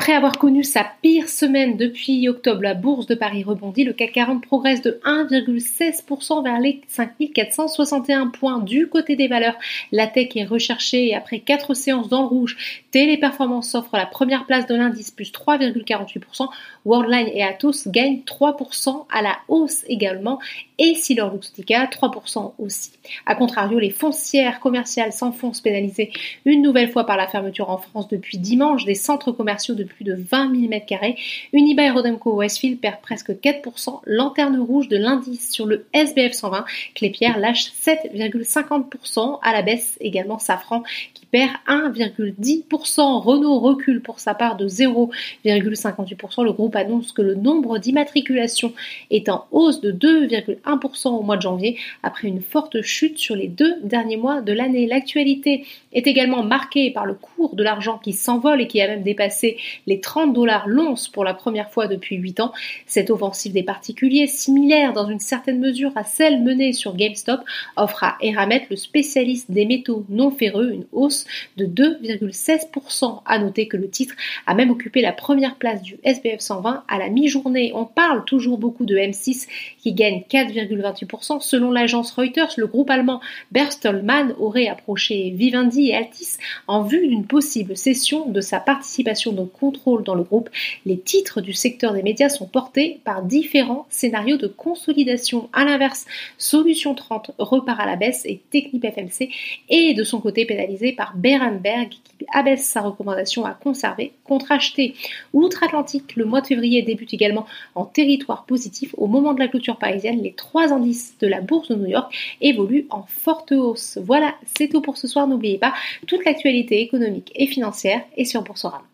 Après avoir connu sa pire semaine depuis octobre, la bourse de Paris rebondit. Le CAC 40 progresse de 1,16% vers les 5461 points. Du côté des valeurs, la tech est recherchée et après quatre séances dans le rouge, Téléperformance s'offre la première place de l'indice plus 3,48%. Worldline et Atos gagnent 3% à la hausse également et Silor Luxottica 3% aussi. A contrario, les foncières commerciales s'enfoncent pénalisées une nouvelle fois par la fermeture en France depuis dimanche des centres commerciaux de plus de 20 000 m2. Unibail Rodemco Westfield perd presque 4%. Lanterne rouge de l'indice sur le SBF 120. Clépierre lâche 7,50% à la baisse. Également Safran qui perd 1,10%. Renault recule pour sa part de 0,58%. Le groupe annonce que le nombre d'immatriculations est en hausse de 2,1% au mois de janvier après une forte chute sur les deux derniers mois de l'année. L'actualité est également marquée par le cours de l'argent qui s'envole et qui a même dépassé les 30 dollars l'once pour la première fois depuis 8 ans. Cette offensive des particuliers, similaire dans une certaine mesure à celle menée sur GameStop, offre à Eramet, le spécialiste des métaux non ferreux, une hausse de 2,16%. À noter que le titre a même occupé la première place du SBF 120 à la mi-journée. On parle toujours beaucoup de M6 qui gagne 4,28%. Selon l'agence Reuters, le groupe allemand Bertelsmann aurait approché Vivendi et Altis en vue d'une possible cession de sa participation dans le groupe. Les titres du secteur des médias sont portés par différents scénarios de consolidation. À l'inverse, Solution 30 repart à la baisse et Technip FMC est de son côté pénalisé par Berenberg qui abaisse sa recommandation à conserver contre acheter. Outre-Atlantique, le mois de février débute également en territoire positif. Au moment de la clôture parisienne, les trois indices de la bourse de New York évoluent en forte hausse. Voilà, c'est tout pour ce soir. N'oubliez pas, toute l'actualité économique et financière est sur Boursorama.